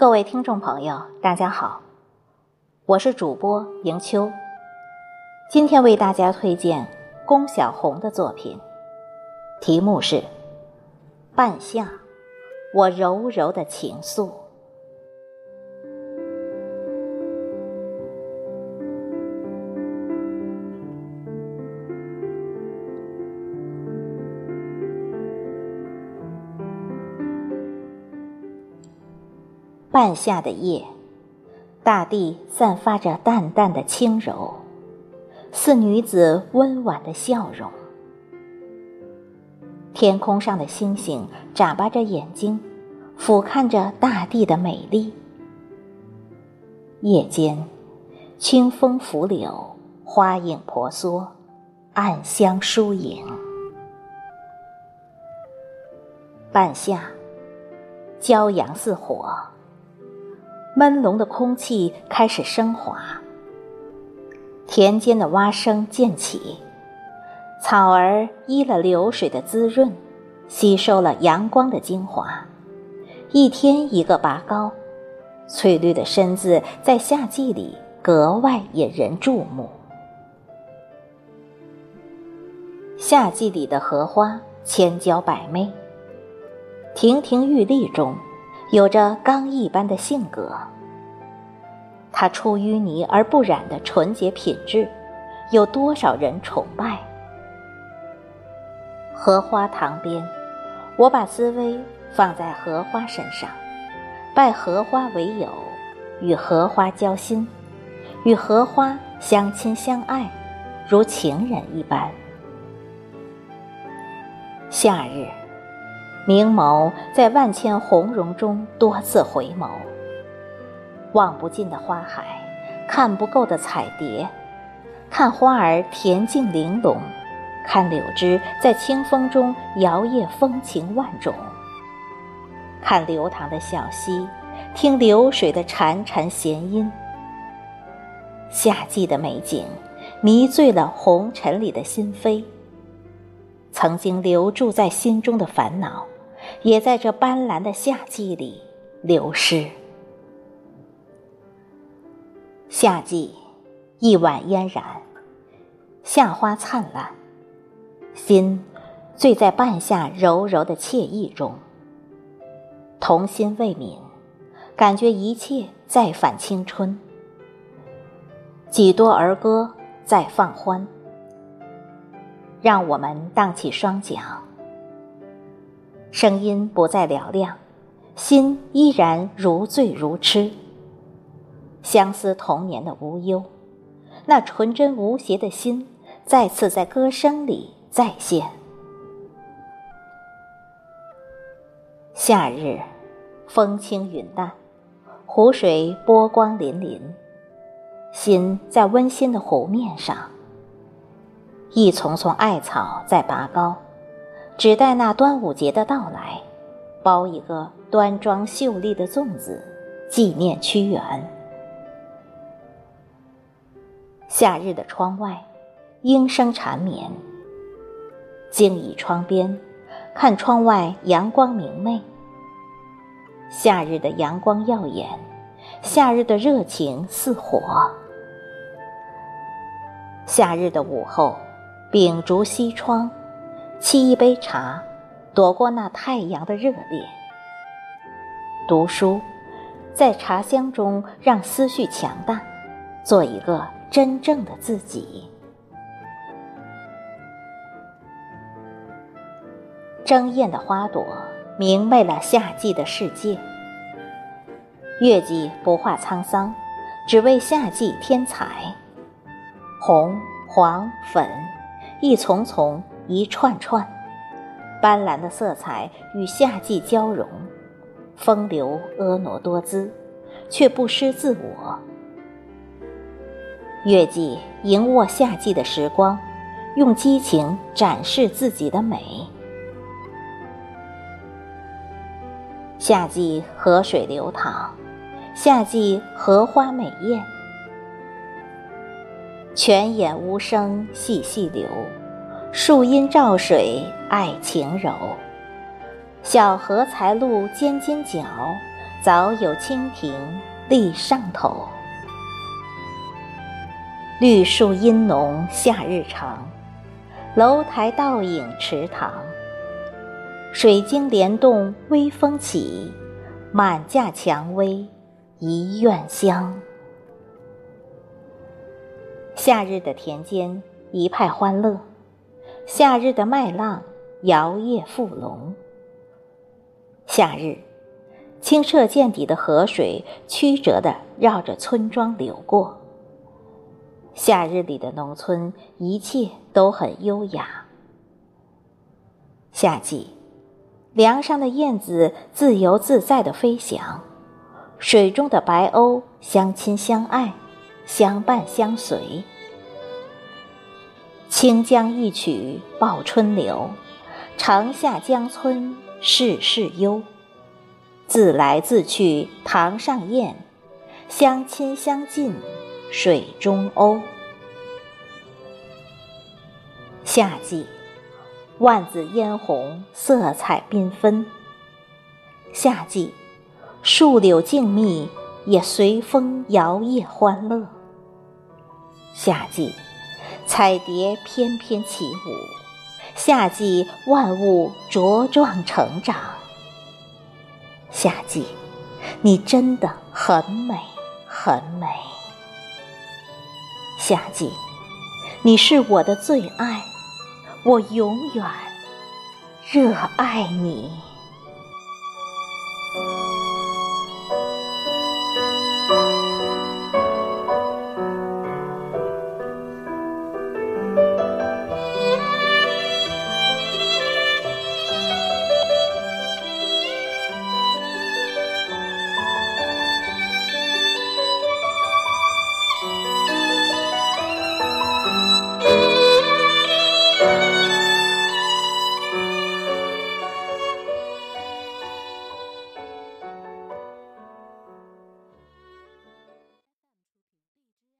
各位听众朋友，大家好，我是主播迎秋。今天为大家推荐龚小红的作品，题目是《半夏》，我柔柔的情愫。半夏的夜，大地散发着淡淡的轻柔，似女子温婉的笑容。天空上的星星眨巴着眼睛，俯瞰着大地的美丽。夜间，清风拂柳，花影婆娑，暗香疏影。半夏，骄阳似火。闷笼的空气开始升华，田间的蛙声渐起，草儿依了流水的滋润，吸收了阳光的精华，一天一个拔高，翠绿的身子在夏季里格外引人注目。夏季里的荷花千娇百媚，亭亭玉立中。有着刚毅般的性格，它出淤泥而不染的纯洁品质，有多少人崇拜？荷花塘边，我把思维放在荷花身上，拜荷花为友，与荷花交心，与荷花相亲相爱，如情人一般。夏日。明眸在万千红容中多次回眸，望不尽的花海，看不够的彩蝶，看花儿恬静玲珑，看柳枝在清风中摇曳风情万种，看流淌的小溪，听流水的潺潺弦音。夏季的美景，迷醉了红尘里的心扉。曾经留住在心中的烦恼，也在这斑斓的夏季里流失。夏季，一晚嫣然，夏花灿烂，心醉在半夏柔柔的惬意中。童心未泯，感觉一切再返青春。几多儿歌在放欢。让我们荡起双桨，声音不再嘹亮，心依然如醉如痴。相思童年的无忧，那纯真无邪的心，再次在歌声里再现。夏日，风轻云淡，湖水波光粼粼，心在温馨的湖面上。一丛丛艾草在拔高，只待那端午节的到来，包一个端庄秀丽的粽子，纪念屈原。夏日的窗外，莺声缠绵。静倚窗边，看窗外阳光明媚。夏日的阳光耀眼，夏日的热情似火。夏日的午后。秉烛西窗，沏一杯茶，躲过那太阳的热烈。读书，在茶香中让思绪强大，做一个真正的自己。争艳的花朵，明媚了夏季的世界。月季不画沧桑，只为夏季添彩。红、黄、粉。一丛丛，一串串，斑斓的色彩与夏季交融，风流婀娜多姿，却不失自我。月季迎握夏季的时光，用激情展示自己的美。夏季河水流淌，夏季荷花美艳。泉眼无声细细流，树阴照水爱晴柔。小荷才露尖尖角，早有蜻蜓立上头。绿树阴浓夏日长，楼台倒影池塘。水晶帘动微风起，满架蔷薇一院香。夏日的田间一派欢乐，夏日的麦浪摇曳复隆。夏日，清澈见底的河水曲折地绕着村庄流过。夏日里的农村，一切都很优雅。夏季，梁上的燕子自由自在地飞翔，水中的白鸥相亲相爱，相伴相随。清江一曲报春流，长下江村事事幽。自来自去塘上燕，相亲相近。水中鸥，夏季，万紫嫣红，色彩缤纷。夏季，树柳静谧，也随风摇曳欢乐。夏季，彩蝶翩翩起舞。夏季，万物茁壮成长。夏季，你真的很美，很美。夏季，你是我的最爱，我永远热爱你。